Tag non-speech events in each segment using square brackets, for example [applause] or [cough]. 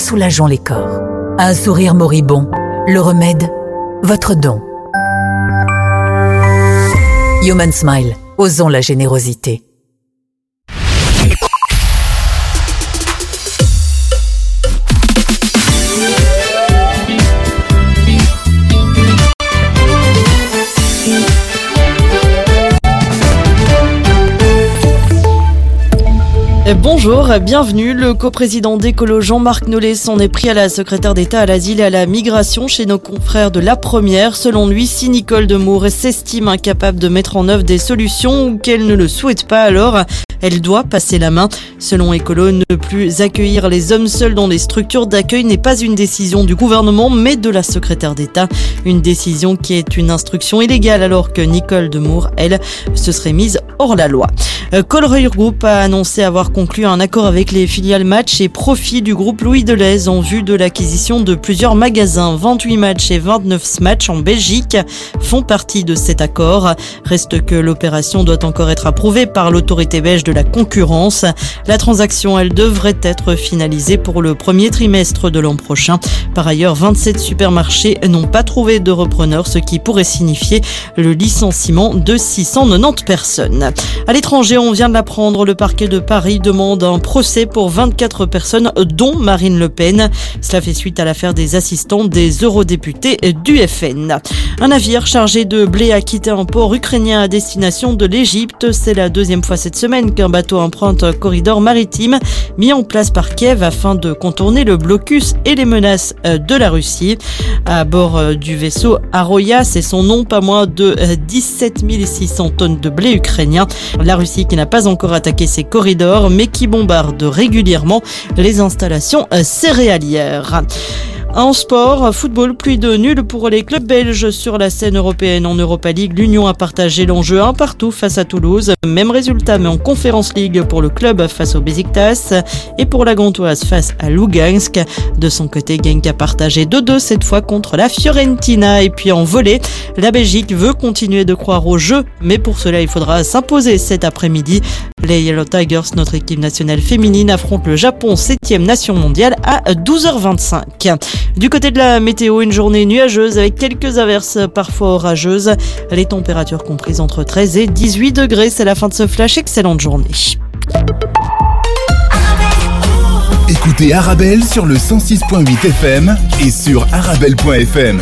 soulageons les corps. Un sourire moribond, le remède, votre don. Human Smile, osons la générosité. Bonjour, bienvenue. Le coprésident d'écolo Jean-Marc Nollet s'en est pris à la secrétaire d'État à l'asile et à la migration chez nos confrères de la première. Selon lui, si Nicole Demour s'estime incapable de mettre en œuvre des solutions ou qu'elle ne le souhaite pas, alors elle doit passer la main. Selon Écolo, ne plus accueillir les hommes seuls dans les structures d'accueil n'est pas une décision du gouvernement, mais de la secrétaire d'État. Une décision qui est une instruction illégale alors que Nicole Demour, elle, se serait mise hors la loi. Euh, Colreuil Group a annoncé avoir conclu un accord avec les filiales match et profit du groupe Louis Deleuze en vue de l'acquisition de plusieurs magasins. 28 matchs et 29 matchs en Belgique font partie de cet accord. Reste que l'opération doit encore être approuvée par l'autorité belge de la concurrence. La transaction, elle devrait être finalisée pour le premier trimestre de l'an prochain. Par ailleurs, 27 supermarchés n'ont pas trouvé de repreneur, ce qui pourrait signifier le licenciement de 690 personnes. À l'étranger, on vient de l'apprendre, le parquet de Paris demande un procès pour 24 personnes, dont Marine Le Pen. Cela fait suite à l'affaire des assistants des eurodéputés du FN. Un navire chargé de blé a quitté un port ukrainien à destination de l'Égypte. C'est la deuxième fois cette semaine qu'un bateau emprunte un corridor maritime mis en place par Kiev afin de contourner le blocus et les menaces de la Russie. À bord du vaisseau Aroya, c'est son nom, pas moins de 17 600 tonnes de blé ukrainien. La Russie qui n'a pas encore attaqué ses corridors, mais qui bombarde régulièrement les installations céréalières. En sport, football, pluie de nul pour les clubs belges sur la scène européenne. En Europa League, l'Union a partagé l'enjeu un partout face à Toulouse. Même résultat, mais en Conférence League pour le club face au Besiktas et pour la Gantoise face à Lugansk. De son côté, Genk a partagé 2-2 cette fois contre la Fiorentina. Et puis en volée, la Belgique veut continuer de croire au jeu, mais pour cela, il faudra s'imposer cet après-midi. Les Yellow Tigers, notre équipe nationale féminine, affrontent le Japon, 7e nation mondiale, à 12h25. Du côté de la météo, une journée nuageuse avec quelques averses parfois orageuses. Les températures comprises entre 13 et 18 degrés. C'est la fin de ce flash. Excellente journée. Écoutez Arabelle sur le 106.8 FM et sur arabelle.fm.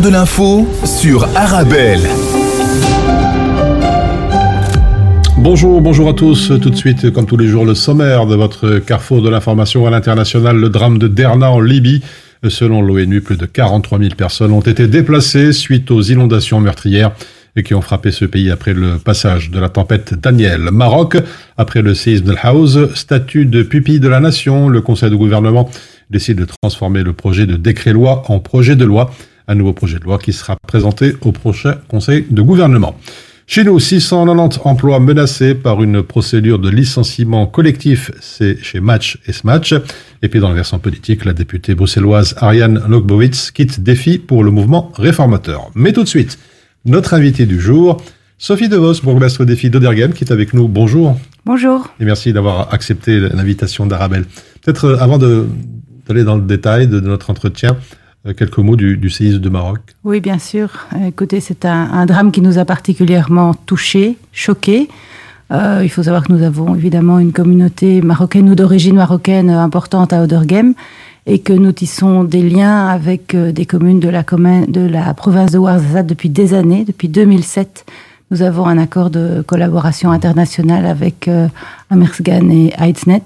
de l'info sur Arabelle. Bonjour, bonjour à tous. Tout de suite, comme tous les jours, le sommaire de votre carrefour de l'information à l'international, le drame de Derna en Libye. Selon l'ONU, plus de 43 000 personnes ont été déplacées suite aux inondations meurtrières et qui ont frappé ce pays après le passage de la tempête Daniel. Maroc, après le séisme de House, statut de pupille de la nation, le conseil de gouvernement décide de transformer le projet de décret-loi en projet de loi, un nouveau projet de loi qui sera présenté au prochain conseil de gouvernement. Chez nous, 690 emplois menacés par une procédure de licenciement collectif, c'est chez Match et Smatch. Et puis dans le versant politique, la députée bruxelloise Ariane Lokbowitz quitte défi pour le mouvement réformateur. Mais tout de suite, notre invité du jour, Sophie DeVos, bourgmestre défi d'Odergem, qui est avec nous. Bonjour. Bonjour. Et merci d'avoir accepté l'invitation d'Arabelle. Peut-être euh, avant d'aller dans le détail de, de notre entretien, quelques mots du, du, séisme de Maroc. Oui, bien sûr. Euh, écoutez, c'est un, un, drame qui nous a particulièrement touchés, choqués. Euh, il faut savoir que nous avons évidemment une communauté marocaine ou d'origine marocaine importante à Odergem et que nous tissons des liens avec euh, des communes de la, commune, de la province de Ouarzazate depuis des années, depuis 2007. Nous avons un accord de collaboration internationale avec euh, Amersgan et Heiznet.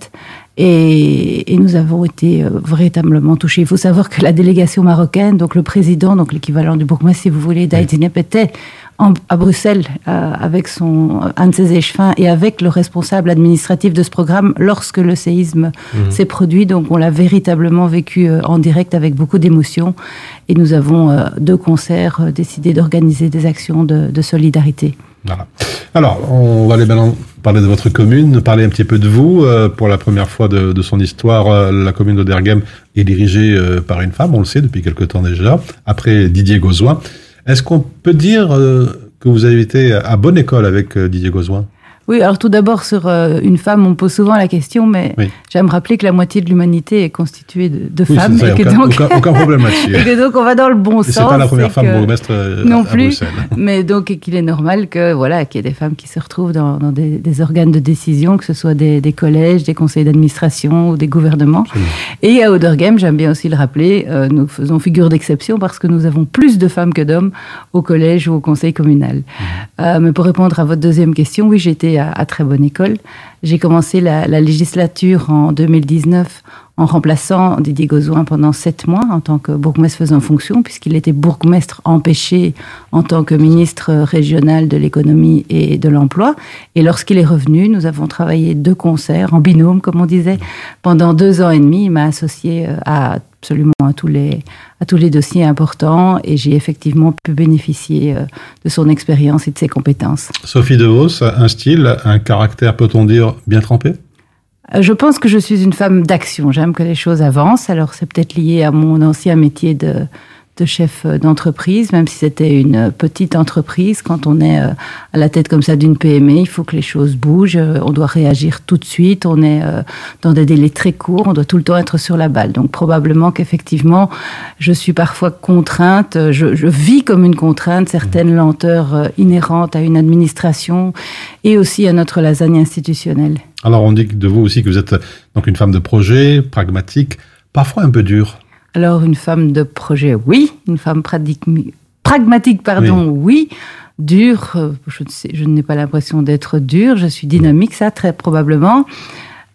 Et, et, nous avons été euh, véritablement touchés. Il faut savoir que la délégation marocaine, donc le président, donc l'équivalent du bourgmestre, si vous voulez, d'Aïdinep, était en, à Bruxelles euh, avec son un de ses échevins et avec le responsable administratif de ce programme lorsque le séisme mmh. s'est produit. Donc on l'a véritablement vécu euh, en direct avec beaucoup d'émotion. Et nous avons euh, deux concerts décidé d'organiser des actions de, de solidarité. Voilà. Alors, on va aller maintenant parler de votre commune, parler un petit peu de vous. Euh, pour la première fois de, de son histoire, euh, la commune d'Odergem est dirigée euh, par une femme, on le sait depuis quelque temps déjà, après Didier Gauzoin. Est-ce qu'on peut dire euh, que vous avez été à bonne école avec euh, Didier Gauzoin oui, alors tout d'abord, sur euh, une femme, on pose souvent la question, mais oui. j'aime rappeler que la moitié de l'humanité est constituée de, de oui, femmes. Et que aucun, donc, aucun, aucun, problème là-dessus. [laughs] et que donc, on va dans le bon et sens. C'est pas la première femme bourgmestre euh, non à plus, Bruxelles. Mais donc, qu'il est normal que, voilà, qu'il y ait des femmes qui se retrouvent dans, dans des, des, organes de décision, que ce soit des, des collèges, des conseils d'administration ou des gouvernements. Absolument. Et à Odergame, j'aime bien aussi le rappeler, euh, nous faisons figure d'exception parce que nous avons plus de femmes que d'hommes au collège ou au conseil communal. Mmh. Euh, mais pour répondre à votre deuxième question, oui, j'étais à, très bonne école. J'ai commencé la, la, législature en 2019 en remplaçant Didier Gauzoin pendant sept mois en tant que bourgmestre faisant fonction, puisqu'il était bourgmestre empêché en tant que ministre régional de l'économie et de l'emploi. Et lorsqu'il est revenu, nous avons travaillé de concert, en binôme, comme on disait, pendant deux ans et demi. Il m'a associé euh, à absolument à tous les, à tous les dossiers importants et j'ai effectivement pu bénéficier euh, de son expérience et de ses compétences. Sophie De Vos, un style, un caractère, peut-on dire, bien trempé? Je pense que je suis une femme d'action. J'aime que les choses avancent. Alors c'est peut-être lié à mon ancien métier de, de chef d'entreprise, même si c'était une petite entreprise. Quand on est euh, à la tête comme ça d'une PME, il faut que les choses bougent. Euh, On doit réagir tout de suite. On est euh, dans des délais très courts. On doit tout le temps être sur la balle. Donc probablement qu'effectivement, je suis parfois contrainte. Je, je, vis comme une contrainte certaines lenteurs inhérentes à une administration et aussi à notre lasagne institutionnelle. Alors on dit de vous aussi que vous êtes donc une femme de projet, pragmatique, parfois un peu dure. Alors, une femme de projet, oui. Une femme pragmatique, pardon, oui. oui. Dure, euh, je, je n'ai pas l'impression d'être dure. Je suis dynamique, ça, très probablement.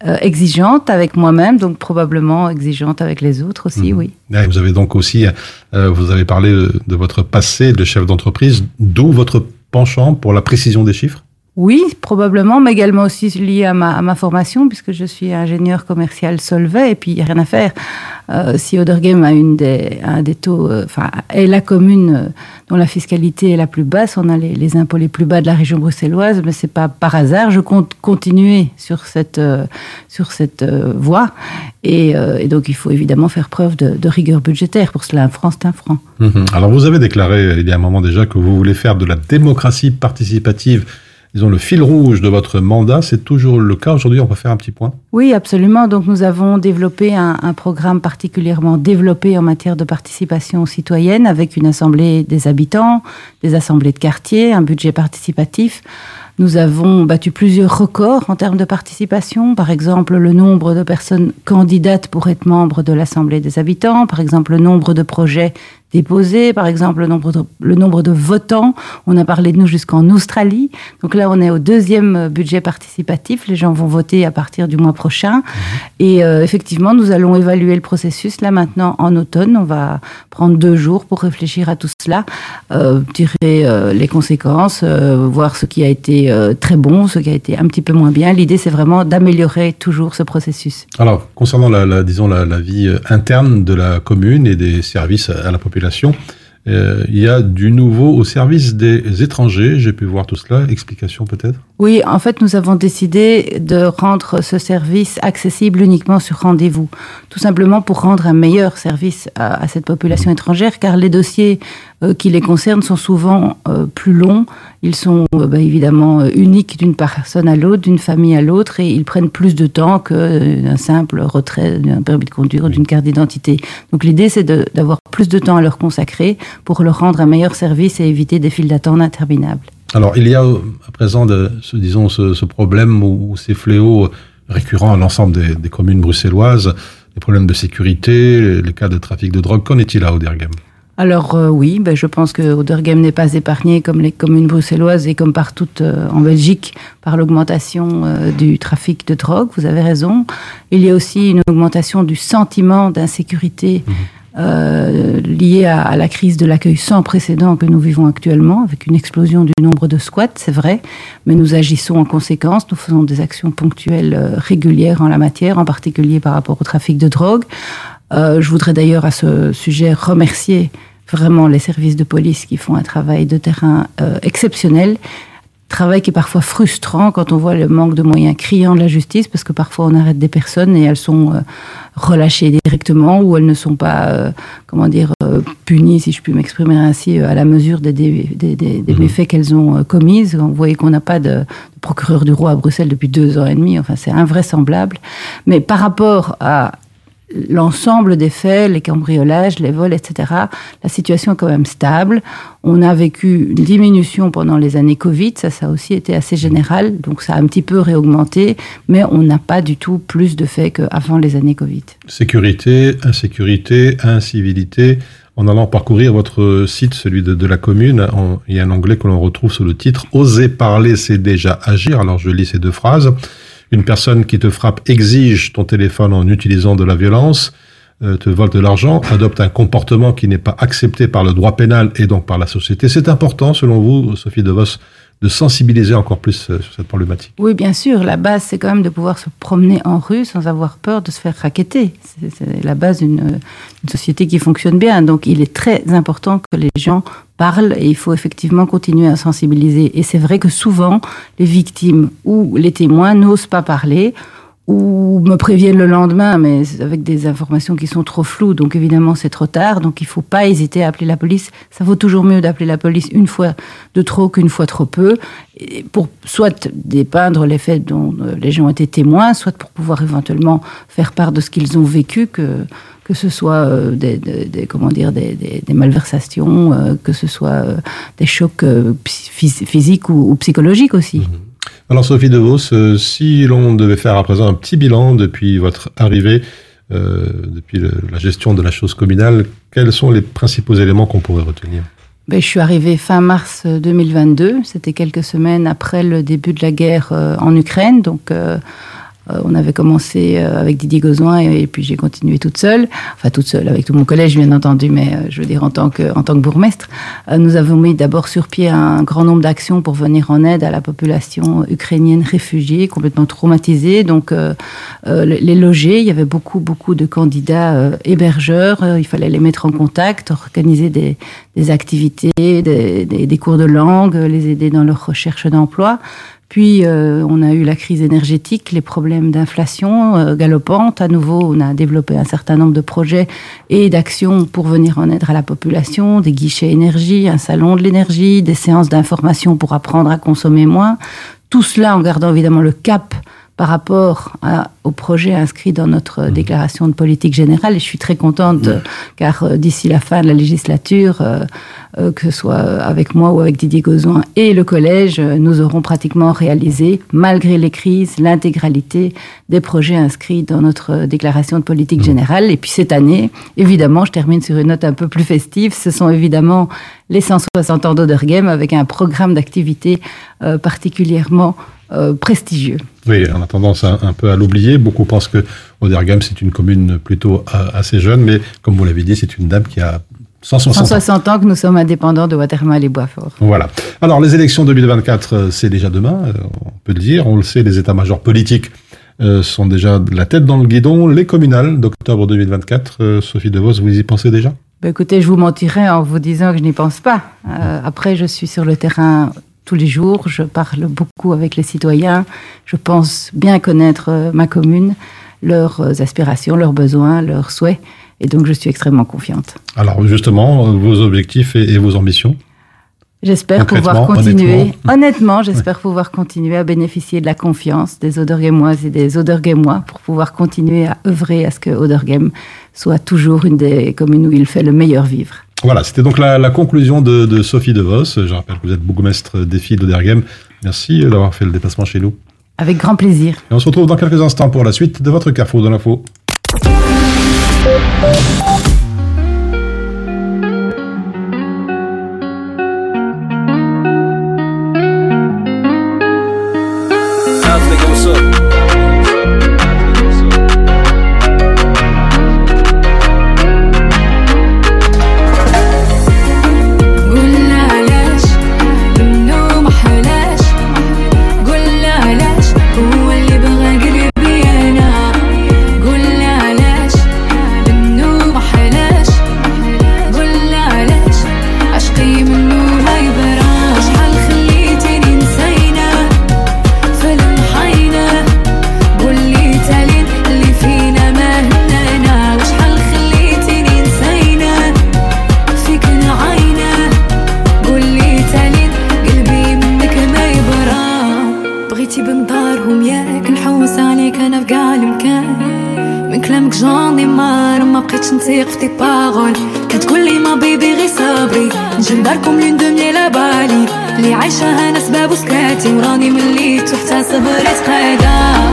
Euh, exigeante avec moi-même, donc probablement exigeante avec les autres aussi, mmh. oui. Et vous avez donc aussi, euh, vous avez parlé de, de votre passé de chef d'entreprise, d'où votre penchant pour la précision des chiffres? Oui, probablement, mais également aussi lié à ma, formation, puisque je suis ingénieur commercial Solvay, et puis il n'y a rien à faire. Euh, si Odergame a une des, taux, euh, est la commune euh, dont la fiscalité est la plus basse, on a les, impôts les plus bas de la région bruxelloise, mais c'est pas par hasard. Je compte continuer sur cette, euh, sur cette voie, et, donc il faut évidemment faire preuve de, rigueur budgétaire. Pour cela, un franc, c'est un franc. Mmh. Alors vous avez déclaré il y a un moment déjà que vous voulez faire de la démocratie participative disons, le fil rouge de votre mandat. C'est toujours le cas aujourd'hui. On peut faire un petit point Oui, absolument. Donc, nous avons développé un, un, programme particulièrement développé en matière de participation citoyenne avec une assemblée des habitants, des assemblées de quartier, un budget participatif. Nous avons battu plusieurs records en termes de participation. Par exemple, le nombre de personnes candidates pour être membres de l'Assemblée des habitants. Par exemple, le nombre de projets déposés. Par exemple, le nombre de, le nombre de votants. On a parlé de nous jusqu'en Australie. Donc là, on est au deuxième euh, budget participatif. Les gens vont voter à partir du mois prochain. Et euh, effectivement, nous allons évaluer le processus là maintenant en automne. On va prendre deux jours pour réfléchir à tout cela, euh, tirer euh, les conséquences, voir ce qui a été très bon, ce qui a été un petit peu moins bien. L'idée, c'est vraiment d'améliorer toujours ce processus. Alors, concernant la, la- disons la, la vie interne de la commune et des services à la population, euh, il y a du nouveau au service des étrangers. J'ai pu voir tout cela. Explication peut-être? Oui, en fait, nous avons décidé de rendre ce service accessible uniquement sur rendez-vous, tout simplement pour rendre un meilleur service à, à cette population étrangère, car les dossiers qui les concernent sont souvent euh, plus longs. Ils sont euh, bah, évidemment euh, uniques d'une personne à l'autre, d'une famille à l'autre, et ils prennent plus de temps qu'un simple retrait d'un permis de conduire ou d'une carte d'identité. Donc l'idée, c'est d'avoir plus de temps à leur consacrer pour leur rendre un meilleur service et éviter des files d'attente interminables. Alors, il y a euh, à présent, ce, disons, ce, problème ou, ces fléaux récurrents à l'ensemble des, communes bruxelloises, les problèmes de sécurité, les cas de trafic de drogue. Qu'en est-il à Auderghem? Alors euh, oui, ben, je pense que Auderghem n'est pas épargné comme les communes bruxelloises et comme partout euh, en Belgique par l'augmentation euh, du trafic de drogue. Vous avez raison. Il y a aussi une augmentation du sentiment d'insécurité euh, liée à, à la crise de l'accueil sans précédent que nous vivons actuellement, avec une explosion du nombre de squats, c'est vrai, mais nous agissons en conséquence. Nous faisons des actions ponctuelles euh, régulières en la matière, en particulier par rapport au trafic de drogue. Euh, je voudrais d'ailleurs à ce sujet remercier vraiment les services de police qui font un travail de terrain euh, exceptionnel. Travail qui est parfois frustrant quand on voit le manque de moyens criant de la justice, parce que parfois on arrête des personnes et elles sont euh, relâchées directement ou elles ne sont pas, euh, comment dire, punies, si je puis m'exprimer ainsi, à la mesure des, des, des, des- des méfaits qu'elles ont commises. Vous voyez qu'on n'a pas de, de procureur du roi à Bruxelles depuis deux ans et demi, enfin c'est invraisemblable. Mais par rapport à l'ensemble des faits, les cambriolages, les vols, etc., la situation est quand même stable. On a vécu une diminution pendant les années Covid, ça, ça a aussi été assez général, donc ça a un petit peu réaugmenté, mais on n'a pas du tout plus de faits qu'avant les années Covid. Sécurité, insécurité, incivilité. En allant parcourir votre site, celui de, la commune, il y a un onglet que l'on retrouve sous le titre Oser parler, c'est déjà agir. Alors je lis ces deux phrases. Une personne qui te frappe exige ton téléphone en utilisant de la violence, euh, te vole de l'argent, adopte un comportement qui n'est pas accepté par le droit pénal et donc par la société. C'est important, selon vous, Sophie De Vos, de sensibiliser encore plus euh, sur cette problématique. Oui, bien sûr, la base, c'est quand même de pouvoir se promener en rue sans avoir peur de se faire raqueter. C'est la base d'une d'une société qui fonctionne bien. Donc, il est très important que les gens parlent et il faut effectivement continuer à sensibiliser. Et c'est vrai que souvent, les victimes ou les témoins n'osent pas parler ou me préviennent le lendemain, mais avec des informations qui sont trop floues. Donc évidemment, c'est trop tard. Donc il faut pas hésiter à appeler la police. Ça vaut toujours mieux d'appeler la police une fois de trop qu'une fois trop peu, pour soit dépeindre les faits dont euh, les gens étaient témoins, soit pour pouvoir éventuellement faire part de ce qu'ils ont vécu, que que ce soit euh, des, des- des- comment dire des, des- malversations, euh, que ce soit des chocs phys- physiques ou, ou psychologiques aussi. Alors Sophie De Vos, euh, si l'on devait faire à présent un petit bilan depuis votre arrivée, euh, depuis la gestion de la chose communale, quels sont les principaux éléments qu'on pourrait retenir? Ben, je suis arrivée fin mars euh, 2022. C'était quelques semaines après le début de la guerre euh, en Ukraine. Donc, euh, euh, on avait commencé euh, avec Didier Gauzoin et, puis j'ai continué toute seule. Enfin, toute seule avec tout mon collège, bien entendu, mais euh, je veux dire en tant que, en tant que bourgmestre. Euh, nous avons mis d'abord sur pied un grand nombre d'actions pour venir en aide à la population ukrainienne réfugiée, complètement traumatisée. Donc, euh, euh, les loger. Il y avait beaucoup, beaucoup de candidats euh, hébergeurs. Euh, il fallait les mettre en contact, organiser des, des activités, des, des- cours de langue, euh, les aider dans leur recherche d'emploi. Puis, euh, on a eu la crise énergétique, les problèmes d'inflation euh, galopante. À nouveau, on a développé un certain nombre de projets et d'actions pour venir en aide à la population, des guichets énergie, un salon de l'énergie, des séances d'information pour apprendre à consommer moins. Tout cela en gardant évidemment le cap par rapport à- au projet inscrit dans notre Mmh. déclaration de politique générale. Et je suis très contente, euh, car euh, d'ici la fin de la législature, euh, que ce soit avec moi ou avec Didier Gozouin et le collège, nous aurons pratiquement réalisé, malgré les crises, l'intégralité des projets inscrits dans notre déclaration de politique générale. Et puis cette année, évidemment, je termine sur une note un peu plus festive, ce sont évidemment les 160 ans d'Odergame avec un programme d'activité euh, particulièrement euh, prestigieux. Oui, on a tendance un, un peu à l'oublier. Beaucoup pensent que Odergam, c'est une commune plutôt assez jeune, mais comme vous l'avez dit, c'est une dame qui a 160 ans. 160 ans que nous sommes indépendants de Watermal et Boisfort. Voilà. Alors, les élections 2024, euh, c'est déjà demain, euh, on peut le dire. On le sait, les états-majors politiques euh, sont déjà la tête dans le guidon. Les communales d'octobre 2024, euh, Sophie DeVos, vous y pensez déjà? Ben, écoutez, je vous mentirais en vous disant que je n'y pense pas. Euh, après, je suis sur le terrain tous les jours, je parle beaucoup avec les citoyens, je pense bien connaître euh, ma commune, leurs euh, aspirations, leurs besoins, leurs souhaits, et donc je suis extrêmement confiante. Alors, justement, euh, vos objectifs et, et vos ambitions? J'espère pouvoir continuer, honnêtement. honnêtement, j'espère pouvoir continuer à bénéficier de la confiance des Odergamoises et des Odergamois pour pouvoir continuer à œuvrer à ce que Odergame soit toujours une des communes où il fait le meilleur vivre. Voilà, c'était donc la, la conclusion de, de Sophie DeVos. Je rappelle que vous êtes bourgmestre des filles d'Oderghem. Merci euh, d'avoir fait le déplacement chez nous. Avec grand plaisir. Et on se retrouve dans quelques instants pour la suite de votre Carrefour de l'info. أنا في قاع المكان من كلامك جوني مار ما بقيتش نثيق في تي باغول كتقولي ما بيبي غي صبري. نجي لداركم لين دومني لا بالي. اللي عايشة أنا سباب وسكاتي وراني مليتو حتى صبرت قايدة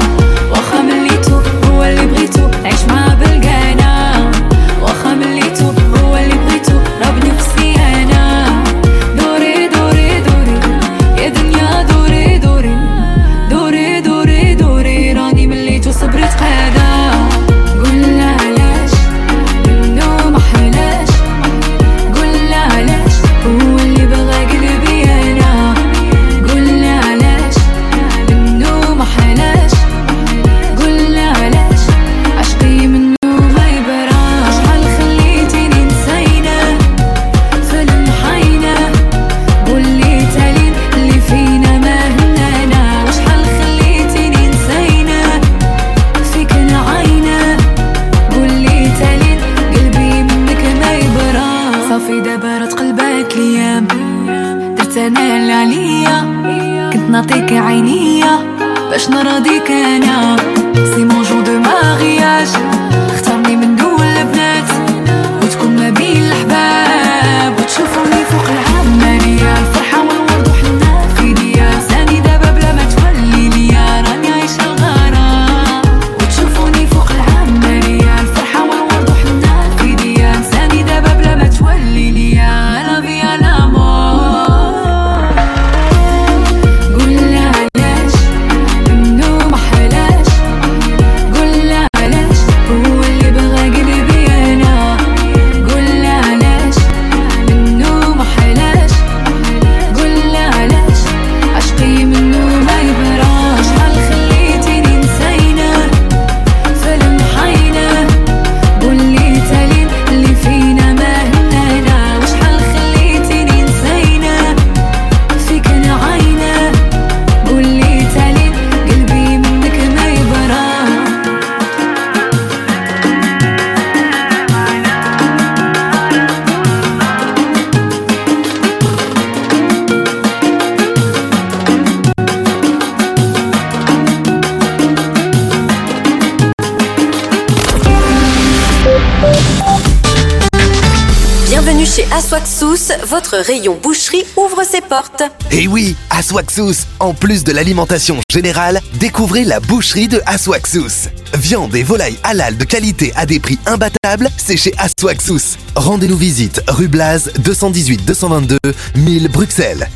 votre rayon boucherie ouvre ses portes. Et oui, Aswaxous, en plus de l'alimentation générale, découvrez la boucherie de Aswaxous. Viande et volaille halal de qualité à des prix imbattables, c'est chez Aswaxous. Rendez-nous visite rue Blaz 218 222 1000 Bruxelles.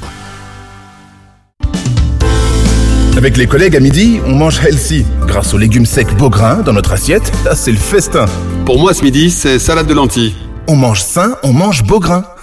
Avec les collègues à midi, on mange healthy. Grâce aux légumes secs Beaugrain dans notre assiette, ah, [laughs] c'est le festin. Pour moi, ce midi, c'est salade de lentilles. On mange sain, on mange Beaugrain.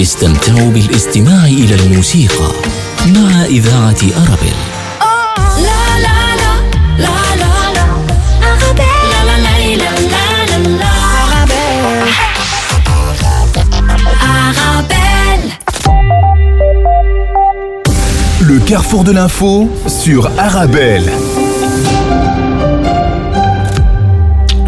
استمتعوا بالاستماع إلى الموسيقى مع إذاعة أرابيل لا لا لا لا لا لا أغابيل لا لا لا لا لا لا لا أغابيل Le carrefour de l'info sur Arabelle.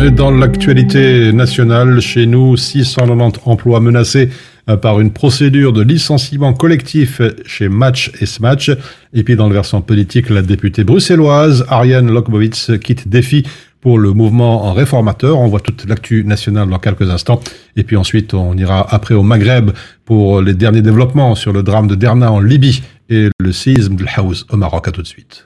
Et Dans l'actualité nationale, chez nous, 690 emplois menacés euh, par une procédure de licenciement collectif chez Match et Smatch. Et puis dans le versant politique, la députée bruxelloise Ariane Lokbowitz quitte défi pour le mouvement réformateur. On voit toute l'actu nationale dans quelques instants. Et puis ensuite, on ira après au Maghreb pour les derniers développements sur le drame de Derna en Libye et le séisme de l'Haouz au Maroc. À tout de suite.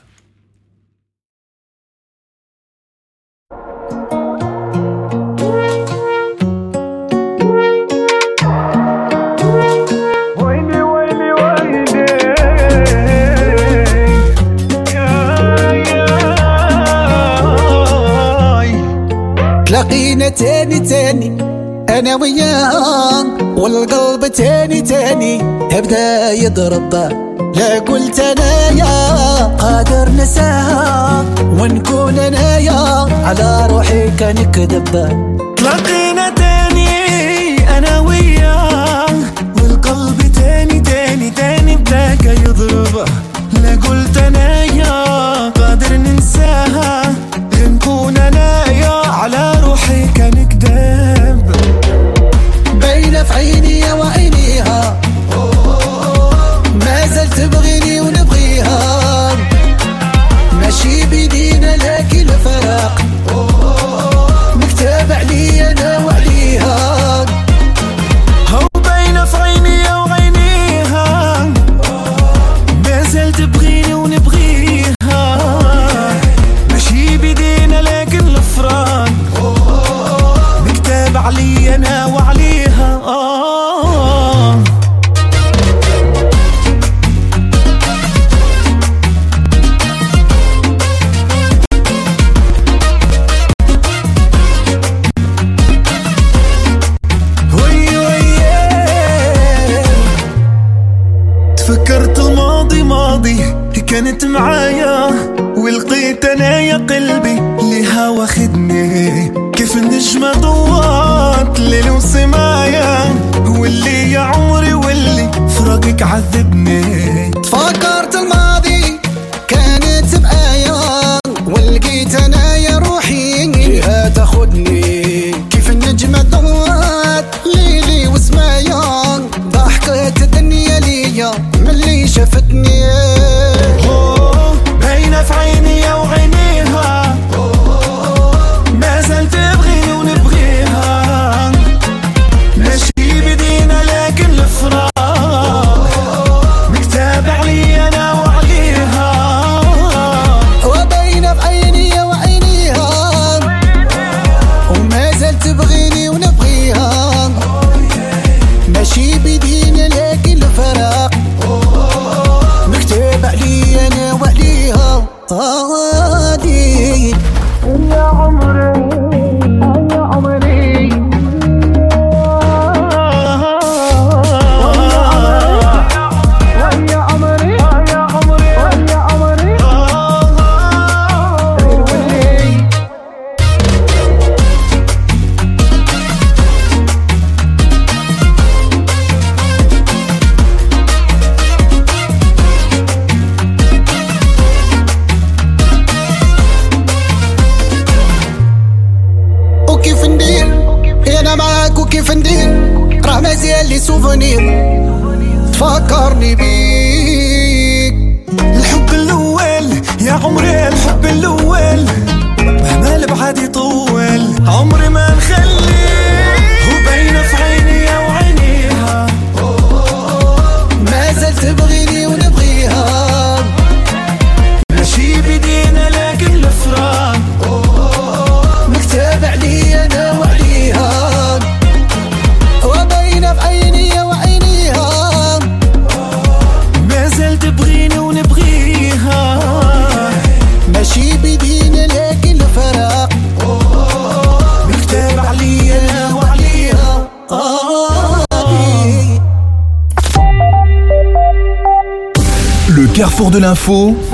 تلاقينا تاني تاني أنا وياه والقلب تاني تاني ابدا يضرب لا قلت أنا يا قادر نساها ونكون أنا يا. على روحي كان كذب تلاقينا تاني أنا وياه والقلب تاني تاني تاني بداك يضرب. لا قلت أنا يا قادر ننساها نكون أنا يا. على عليك نكدب باينة في عيني وعينيها. ما زلت تبغي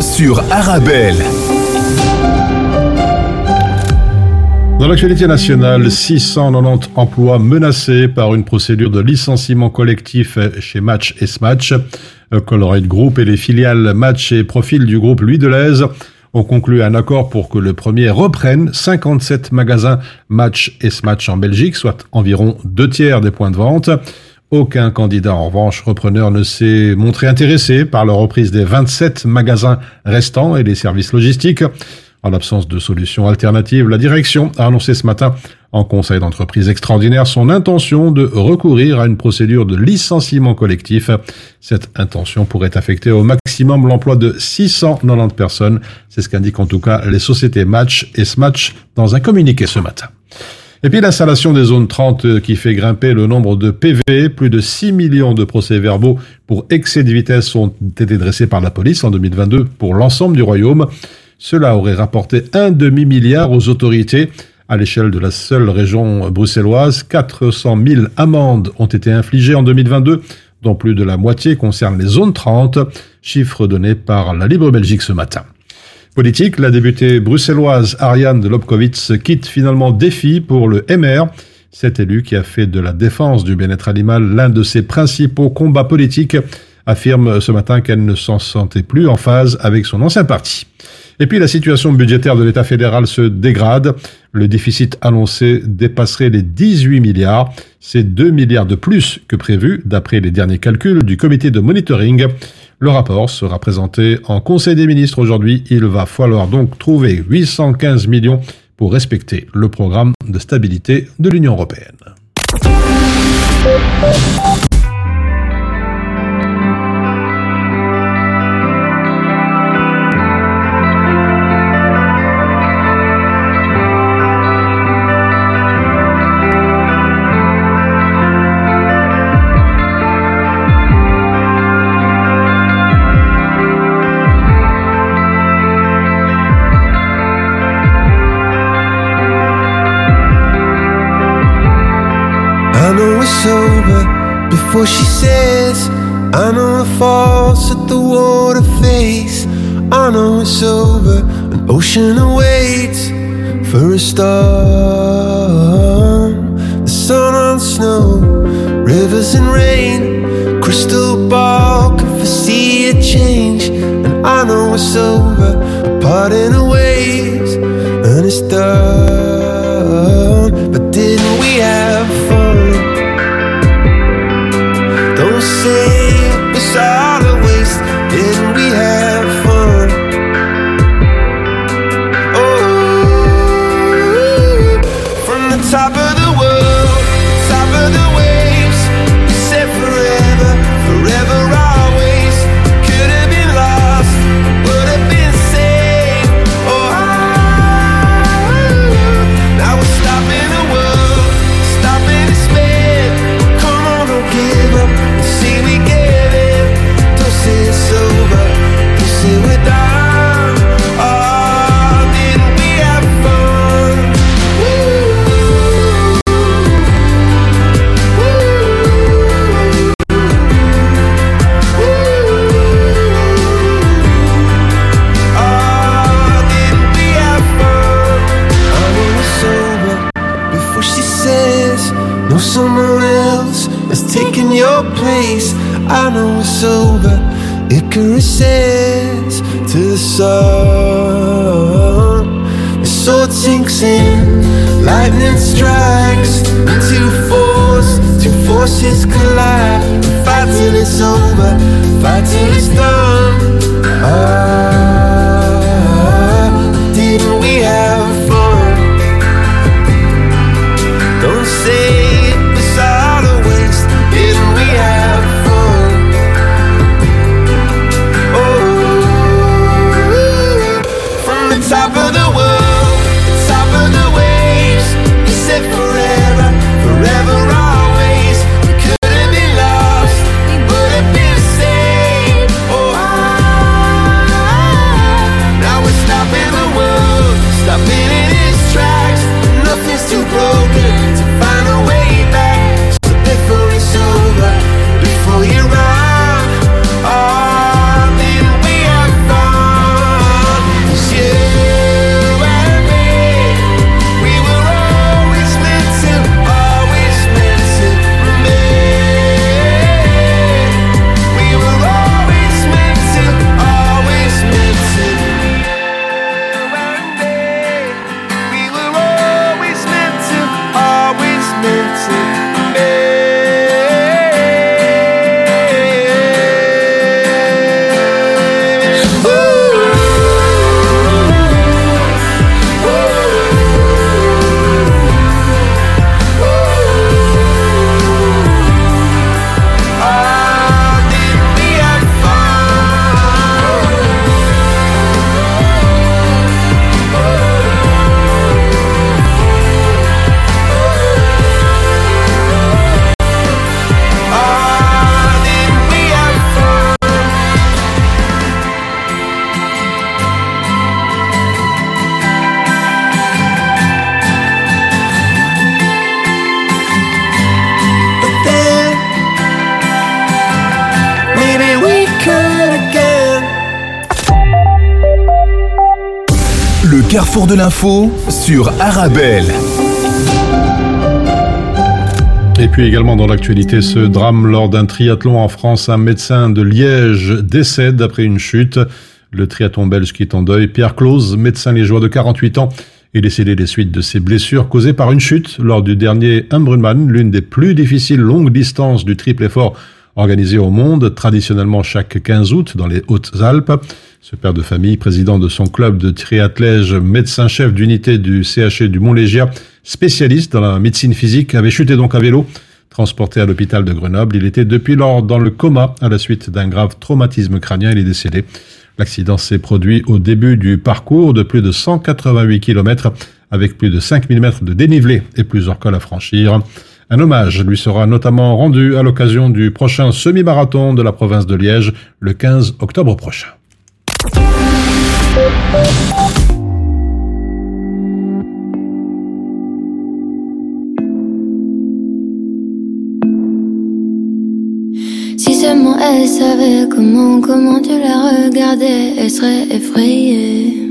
sur Arabelle. Dans l'actualité nationale, 690 emplois menacés par une procédure de licenciement collectif chez Match et Smatch. Colorade Group et les filiales Match et Profil du groupe Louis Deleuze ont conclu un accord pour que le premier reprenne 57 magasins Match et Smatch en Belgique, soit environ deux tiers des points de vente. Aucun candidat, en revanche, repreneur ne s'est montré intéressé par la reprise des 27 magasins restants et des services logistiques. En l'absence de solution alternative, la direction a annoncé ce matin en conseil d'entreprise extraordinaire son intention de recourir à une procédure de licenciement collectif. Cette intention pourrait affecter au maximum l'emploi de 690 personnes. C'est ce qu'indiquent en tout cas les sociétés Match et Smatch dans un communiqué ce matin. Et puis l'installation des zones 30 euh, qui fait grimper le nombre de PV, plus de 6 millions de procès-verbaux pour excès de vitesse ont été dressés par la police en 2022 pour l'ensemble du royaume. Cela aurait rapporté un demi-milliard aux autorités. À l'échelle de la seule région bruxelloise, 400 000 amendes ont été infligées en 2022, dont plus de la moitié concerne les zones 30, chiffre donné par la Libre Belgique ce matin. Politique, la députée bruxelloise Ariane de Lobkowitz quitte finalement défi pour le MR. Cet élu qui a fait de la défense du bien-être animal l'un de ses principaux combats politiques affirme ce matin qu'elle ne s'en sentait plus en phase avec son ancien parti. Et puis la situation budgétaire de l'État fédéral se dégrade. Le déficit annoncé dépasserait les 18 milliards. C'est 2 milliards de plus que prévu d'après les derniers calculs du comité de monitoring. Le rapport sera présenté en Conseil des ministres aujourd'hui. Il va falloir donc trouver 815 millions pour respecter le programme de stabilité de l'Union européenne. Before she says. I know the falls at the water face. I know it's over. An ocean awaits for a storm. The sun on snow, rivers and rain. Crystal ball can foresee a change. And I know it's over. A parting of ways, and it's done. But didn't we have l'info sur Arabelle. Et puis également dans l'actualité, ce drame lors d'un triathlon en France, un médecin de Liège décède après une chute. Le triathlon belge qui est en deuil, Pierre Clause, médecin liégeois de 48 ans, est décédé des suites de ses blessures causées par une chute lors du dernier Umbrunman, l'une des plus difficiles longues distances du triple effort organisé au monde, traditionnellement chaque 15 août dans les Hautes-Alpes. Ce père de famille, président de son club de triathlège, médecin-chef d'unité du CHE du Mont-Légia, spécialiste dans la médecine physique, avait chuté donc à vélo. Transporté à l'hôpital de Grenoble, il était depuis lors dans le coma à la suite d'un grave traumatisme crânien. Il est décédé. L'accident s'est produit au début du parcours de plus de 188 km avec plus de 5000 mètres de dénivelé et plusieurs cols à franchir. Un hommage lui sera notamment rendu à l'occasion du prochain semi-marathon de la province de Liège le 15 octobre prochain. Si seulement elle savait comment, comment tu la regardais, elle serait effrayée.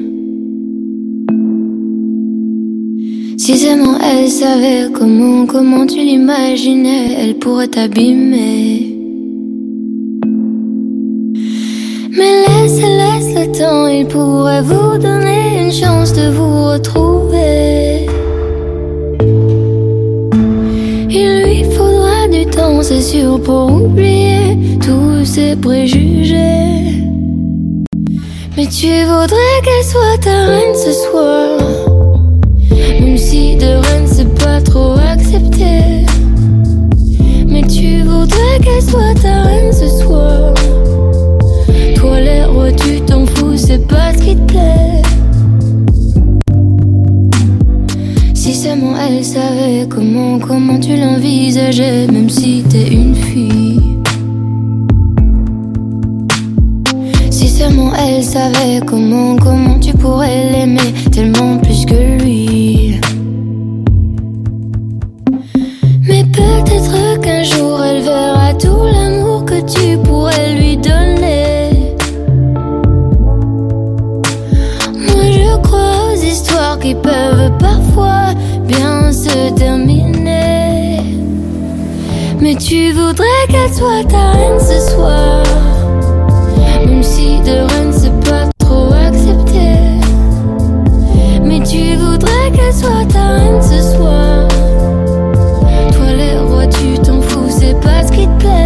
Si seulement elle savait comment, comment tu l'imaginais, elle pourrait t'abîmer. Mais laisse, laisse le temps, il pourrait vous donner une chance de vous retrouver. Il lui faudra du temps, c'est sûr, pour oublier tous ses préjugés. Mais tu voudrais qu'elle soit ta reine ce soir. Si de reine c'est pas trop accepté. Mais tu voudrais qu'elle soit ta reine ce soir. Toi les tu t'en fous, c'est pas ce qui te plaît. Si seulement elle savait comment, comment tu l'envisageais, même si t'es une fille. Si seulement elle savait comment, soit ta reine ce soir. Même si de reine c'est pas trop accepté. Mais tu voudrais qu'elle soit ta reine ce soir. Toi, les rois, tu t'en fous, c'est pas ce qui te plaît.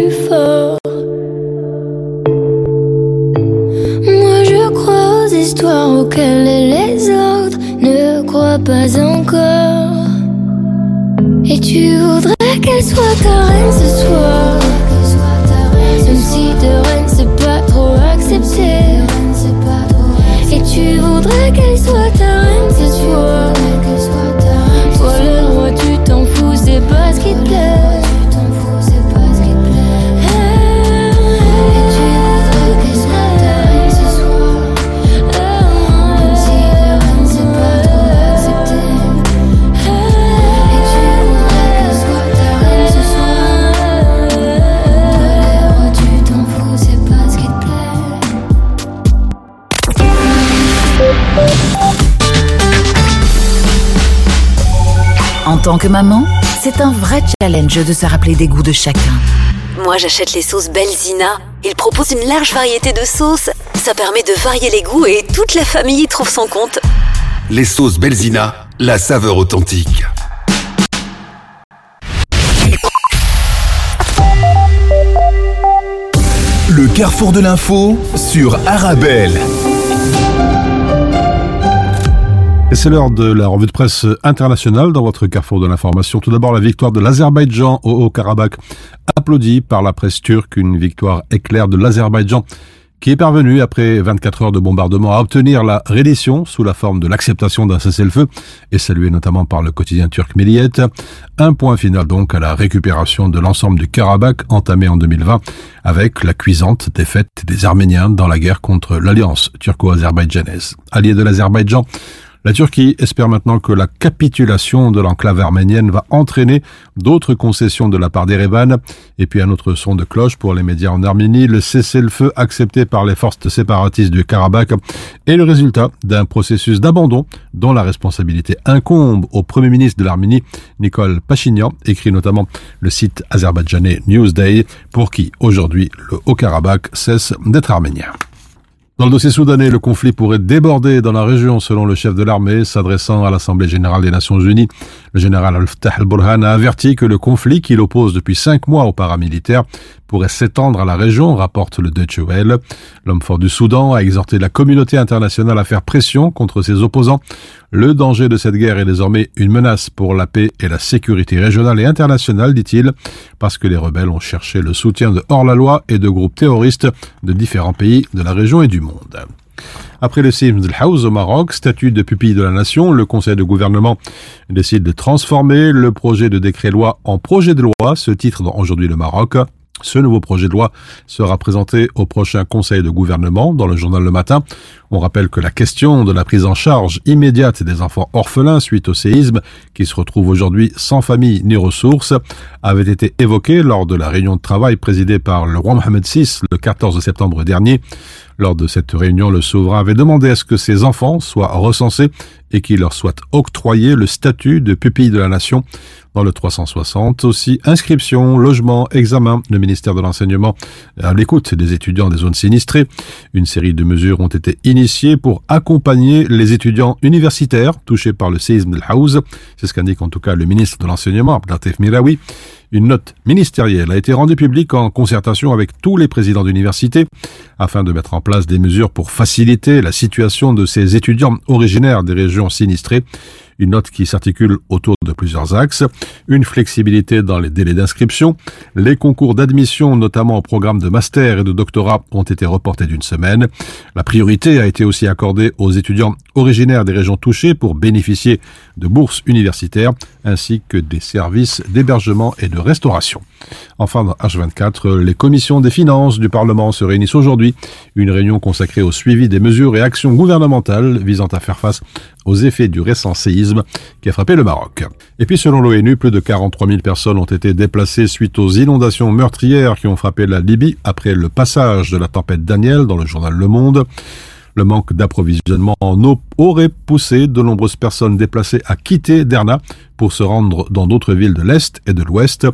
Fort. Moi je crois aux histoires auxquelles les autres ne croient pas encore. Et tu voudrais qu'elle soit ta reine ce soir. Même si de reine c'est pas trop accepté. Et tu voudrais qu'elle soit tant que maman, c'est un vrai challenge de se rappeler des goûts de chacun. Moi, j'achète les sauces Belzina. Ils proposent une large variété de sauces. Ça permet de varier les goûts et toute la famille y trouve son compte. Les sauces Belzina, la saveur authentique. Le carrefour de l'info sur Arabelle. Et c'est l'heure de la revue de presse internationale dans votre carrefour de l'information. Tout d'abord, la victoire de l'Azerbaïdjan au Haut-Karabakh, applaudie par la presse turque, une victoire éclair de l'Azerbaïdjan qui est parvenu, après 24 heures de bombardement, à obtenir la reddition sous la forme de l'acceptation d'un cessez-le-feu, et salué notamment par le quotidien turc Milliyet. Un point final donc à la récupération de l'ensemble du Karabakh entamé en 2020, avec la cuisante défaite des Arméniens dans la guerre contre l'alliance turco-azerbaïdjanaise. Allié de l'Azerbaïdjan, la Turquie espère maintenant que la capitulation de l'enclave arménienne va entraîner d'autres concessions de la part d'Erevan. Et puis un autre son de cloche pour les médias en Arménie, le cessez-le-feu accepté par les forces séparatistes du Karabakh est le résultat d'un processus d'abandon dont la responsabilité incombe au Premier ministre de l'Arménie, Nicole Pachinian, écrit notamment le site azerbaïdjanais Newsday, pour qui aujourd'hui le Haut-Karabakh cesse d'être arménien. Dans le dossier soudanais, le conflit pourrait déborder dans la région selon le chef de l'armée s'adressant à l'Assemblée générale des Nations unies. Le général Al-Fatah al-Burhan a averti que le conflit qui l'oppose depuis cinq mois aux paramilitaires pourrait s'étendre à la région, rapporte le Deutsche. L'homme fort du Soudan a exhorté la communauté internationale à faire pression contre ses opposants. Le danger de cette guerre est désormais une menace pour la paix et la sécurité régionale et internationale, dit-il, parce que les rebelles ont cherché le soutien de hors-la-loi et de groupes terroristes de différents pays de la région et du monde. Après le séisme House au Maroc, statut de pupille de la nation, le conseil de gouvernement décide de transformer le projet de décret-loi en projet de loi, ce titre dans aujourd'hui le Maroc. Ce nouveau projet de loi sera présenté au prochain conseil de gouvernement dans le journal Le Matin. On rappelle que la question de la prise en charge immédiate des enfants orphelins suite au séisme, qui se retrouvent aujourd'hui sans famille ni ressources, avait été évoquée lors de la réunion de travail présidée par le roi Mohamed VI le 14 septembre dernier. Lors de cette réunion, le souverain avait demandé à ce que ces enfants soient recensés et qu'il leur soit octroyé le statut de pupille de la nation. Dans le 360, aussi inscription, logement, examen, le ministère de l'Enseignement à l'écoute des étudiants des zones sinistrées. Une série de mesures ont été initiées pour accompagner les étudiants universitaires touchés par le séisme de Haouz. C'est ce qu'indique en tout cas le ministre de l'Enseignement, Abdelatif Miraoui. Une note ministérielle a été rendue publique en concertation avec tous les présidents d'université afin de mettre en place des mesures pour faciliter la situation de ces étudiants originaires des régions sinistrées. Une note qui s'articule autour de plusieurs axes. Une flexibilité dans les délais d'inscription. Les concours d'admission, notamment au programme de master et de doctorat, ont été reportés d'une semaine. La priorité a été aussi accordée aux étudiants originaires des régions touchées pour bénéficier de bourses universitaires ainsi que des services d'hébergement et de restauration. Enfin, dans H24, les commissions des finances du Parlement se réunissent aujourd'hui. Une réunion consacrée au suivi des mesures et actions gouvernementales visant à faire face aux effets du récent séisme qui a frappé le Maroc. Et puis selon l'ONU, plus de 43 000 personnes ont été déplacées suite aux inondations meurtrières qui ont frappé la Libye après le passage de la tempête Daniel dans le journal Le Monde. Le manque d'approvisionnement en eau aurait poussé de nombreuses personnes déplacées à quitter Derna pour se rendre dans d'autres villes de l'Est et de l'Ouest.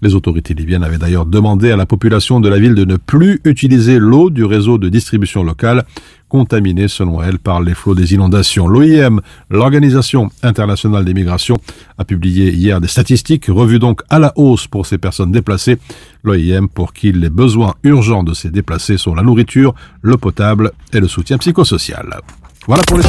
Les autorités libyennes avaient d'ailleurs demandé à la population de la ville de ne plus utiliser l'eau du réseau de distribution locale contaminée selon elle par les flots des inondations. L'OIM, l'Organisation internationale des migrations, a publié hier des statistiques revues donc à la hausse pour ces personnes déplacées. L'OIM pour qui les besoins urgents de ces déplacés sont la nourriture, l'eau potable et le soutien psychosocial. Voilà pour les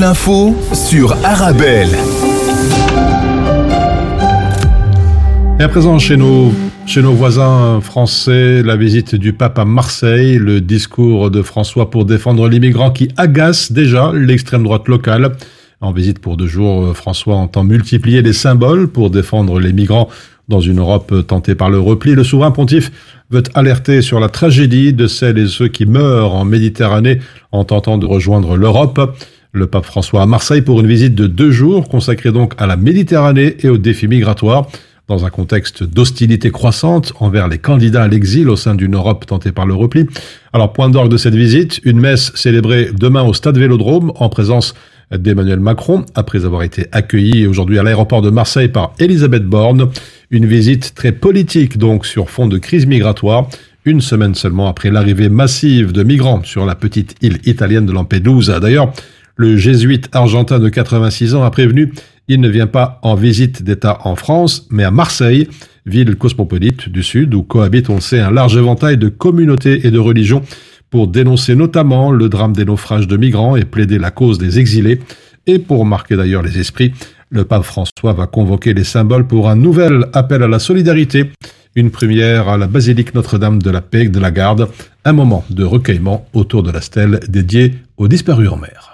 l'info sur Arabelle. Et à présent, chez nos, chez nos voisins français, la visite du pape à Marseille, le discours de François pour défendre l'immigrant qui agace déjà l'extrême droite locale. En visite pour deux jours, François entend multiplier les symboles pour défendre les migrants Dans une Europe tentée par le repli, le souverain pontife veut alerter sur la tragédie de celles et ceux qui meurent en Méditerranée en tentant de rejoindre l'Europe. Le pape François à Marseille pour une visite de deux jours consacrée donc à la Méditerranée et aux défis migratoires dans un contexte d'hostilité croissante envers les candidats à l'exil au sein d'une Europe tentée par le repli. Alors, point d'orgue de cette visite, une messe célébrée demain au Stade Vélodrome en présence d'Emmanuel Macron, après avoir été accueilli aujourd'hui à l'aéroport de Marseille par Elisabeth Borne. Une visite très politique donc sur fond de crise migratoire, une semaine seulement après l'arrivée massive de migrants sur la petite île italienne de Lampedusa. D'ailleurs, le jésuite argentin de 86 ans a prévenu il ne vient pas en visite d'État en France, mais à Marseille, ville cosmopolite du Sud où cohabite, on le sait, un large éventail de communautés et de religions pour dénoncer notamment le drame des naufrages de migrants et plaider la cause des exilés. Et pour marquer d'ailleurs les esprits, le pape François va convoquer les symboles pour un nouvel appel à la solidarité, une première à la basilique Notre-Dame de la Paix de la Garde, un moment de recueillement autour de la stèle dédiée aux disparus en mer.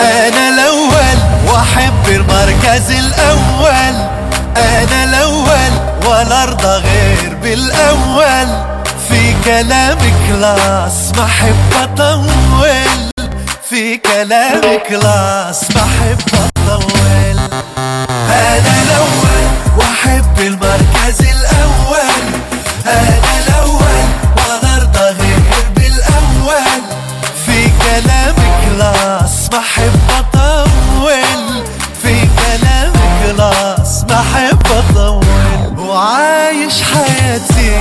أنا الأول وأحب المركز الأول. أنا الأول ولا أرضى غير بالأول. في كلام كلاس بحب أطول في كلام كلاس بحب أطول أنا الأول واحب المركز الأول أنا الأول ارضى غير بالأول. في كلامي كلاس ما احب اطول في كلامي كلاس ما احب اطول وعايش حياتي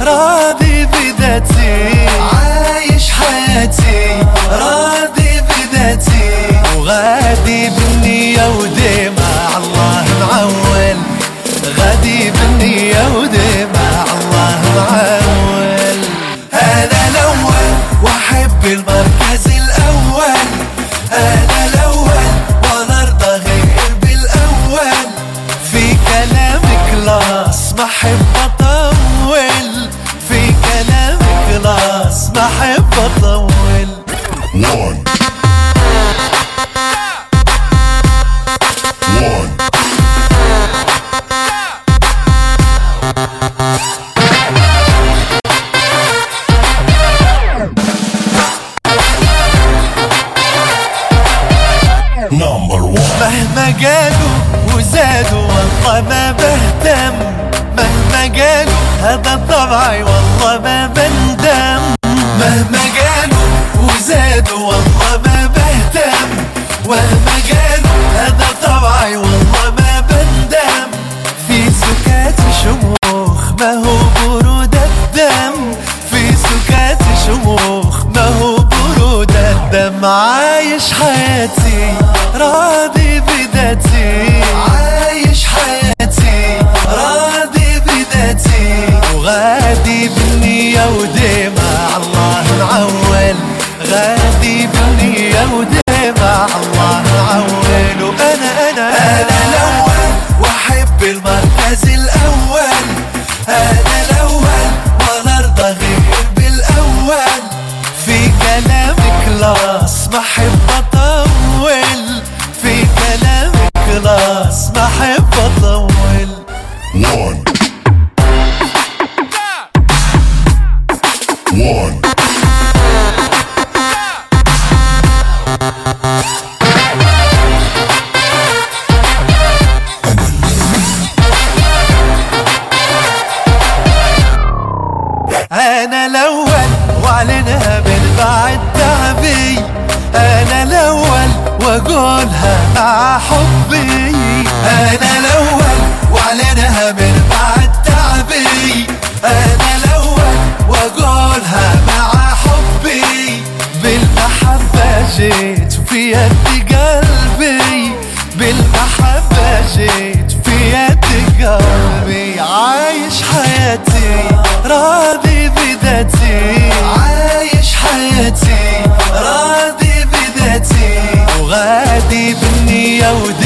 راضي بذاتي عايش حياتي راضي بذاتي. وغادي بالنية وديما مهما قالوا وزادوا والله ما بهتم. مهما قالوا هذا طبعي والله ما بندم. مهما قالوا وزادوا والله ما بهتم. الدم عايش حياتي راضي بذاتي. عايش حياتي راضي بذاتي. وغادي بالنية وديما الله معول غادي بالنية وديما الله معول وأنا أنا أنا الأول وأحب المركز الأول. أنا في يد قلبي بالمحبة جيت في يد قلبي. عايش حياتي راضي بذاتي. عايش حياتي راضي بذاتي. وغادي بالنية وديما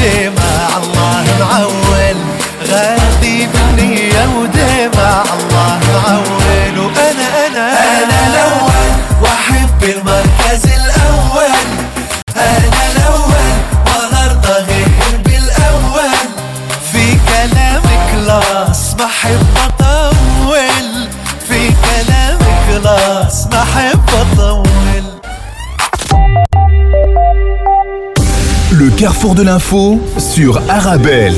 carrefour de l'info sur Arabelle.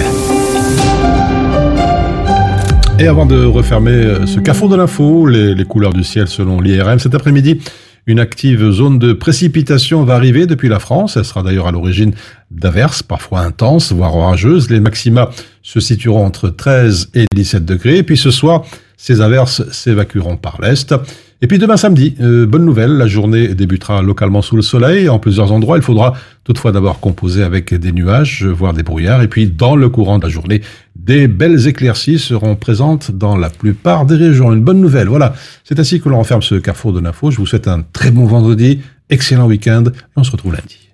Et avant de refermer euh, ce carrefour de l'info, les, couleurs du ciel selon l'IRM, cet après-midi, une active zone de précipitation va arriver depuis la France. Elle sera d'ailleurs à l'origine d'averses, parfois intenses, voire orageuses. Les maxima se situeront entre 13 et 17 degrés. Et puis ce soir, ces averses s'évacueront par l'est. Et puis demain samedi, euh, bonne nouvelle, la journée débutera localement sous le soleil. En plusieurs endroits, il faudra toutefois d'abord composer avec des nuages, voire des brouillards. Et puis dans le courant de la journée, des belles éclaircies seront présentes dans la plupart des régions. Une bonne nouvelle, voilà. C'est ainsi que l'on referme ce carrefour de l'info. Je vous souhaite un très bon vendredi, excellent week-end, et on se retrouve lundi.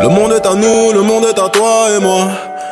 Le monde est à nous, le monde est à toi et moi.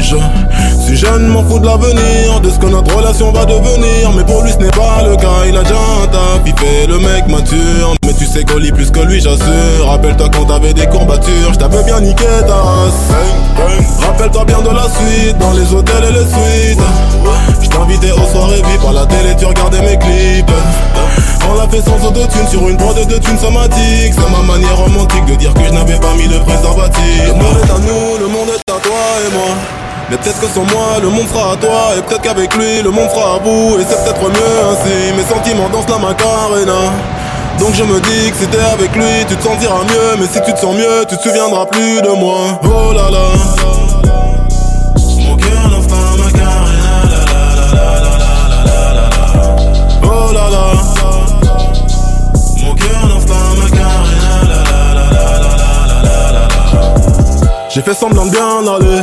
Je suis jeune, m'en fous de l'avenir, de ce que notre relation va devenir. Mais pour lui, ce n'est pas le cas, il a déjà un taf, le mec mature. Mais tu sais qu'on lit plus que lui, j'assure. Rappelle-toi quand t'avais des courbatures, je t'avais bien niqué ta race. Rappelle-toi bien de la suite, dans les hôtels et les suites. Je t'invitais aux soirées VIP à la télé, tu regardais mes clips. On l'a fait sans autotune sur une prod de thunes somatiques. C'est ma manière romantique de dire que je n'avais pas mis de préservatif. Le monde est à nous, le monde est à toi et moi. Mais peut-être que sans moi, le monde sera à toi. Et peut-être qu'avec lui, le monde sera à bout. Et c'est peut-être mieux ainsi. Mes sentiments dansent la macarena. Donc je me dis que si t'es avec lui, tu te sentiras mieux. Mais si tu te sens mieux, tu te souviendras plus de moi. Oh là là. Mon cœur danse la macarena. La la la la la. Oh là là. Mon cœur danse la macarena. La la. J'ai fait semblant de bien aller.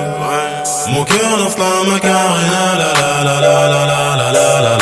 ouais. Mon cœur danse la macarena La la la la la la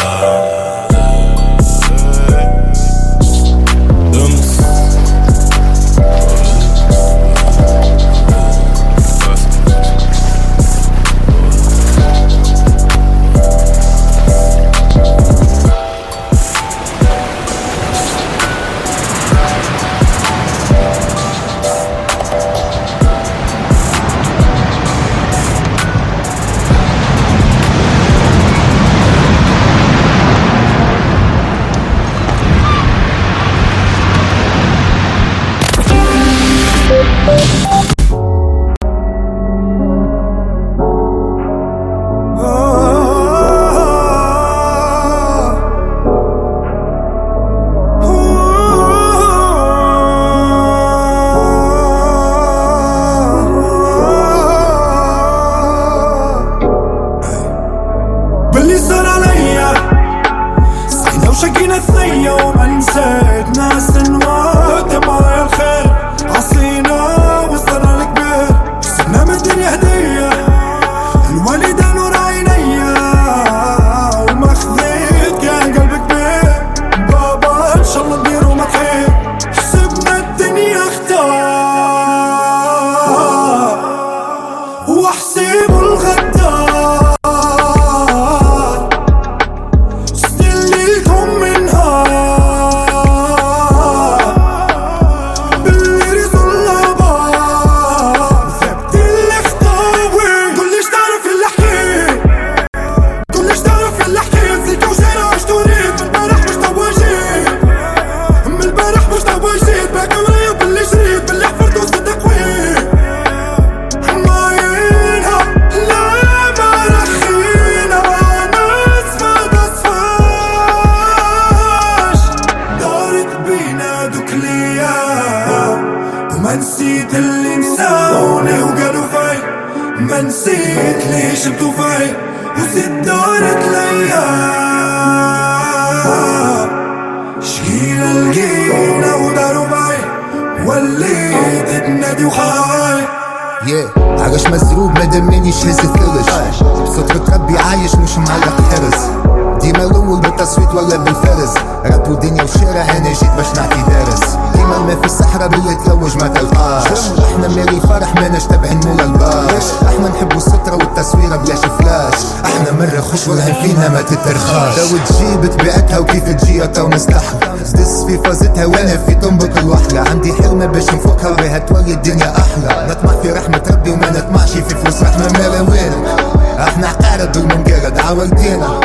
تولي الدنيا أحلى. نطمع في رحمة ربي وما نطمعش في فلوس. رحمة مالا وينك؟ إحنا عقارب بالمنقرد عاولتينا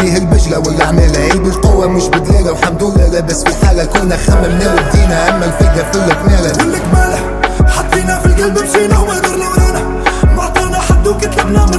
بيه البجلة والعمالة عيب بالقوة مش بدلالة والحمد لله لابس في حالة كنا خممنا ودينا. أما الفايدة في الكمالة والكمالة حطينا في القلب مشينا وما درنا ورانا ما عطانا حد وكتبنا من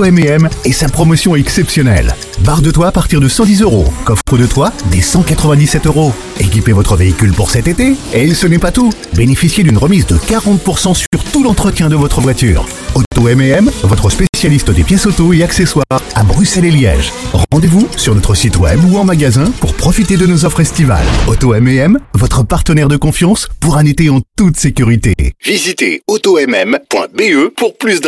Auto M&M et sa promotion exceptionnelle. Barre de toit à partir de 110 euros. Coffre de toit des 197 euros. Équipez votre véhicule pour cet été. Et ce n'est pas tout. Bénéficiez d'une remise de 40% sur tout l'entretien de votre voiture. Auto M&M, votre spécialiste des pièces auto et accessoires à Bruxelles et Liège. Rendez-vous sur notre site web ou en magasin pour profiter de nos offres estivales. Auto M&M, votre partenaire de confiance pour un été en toute sécurité. Visitez automm.be pour plus d'infos.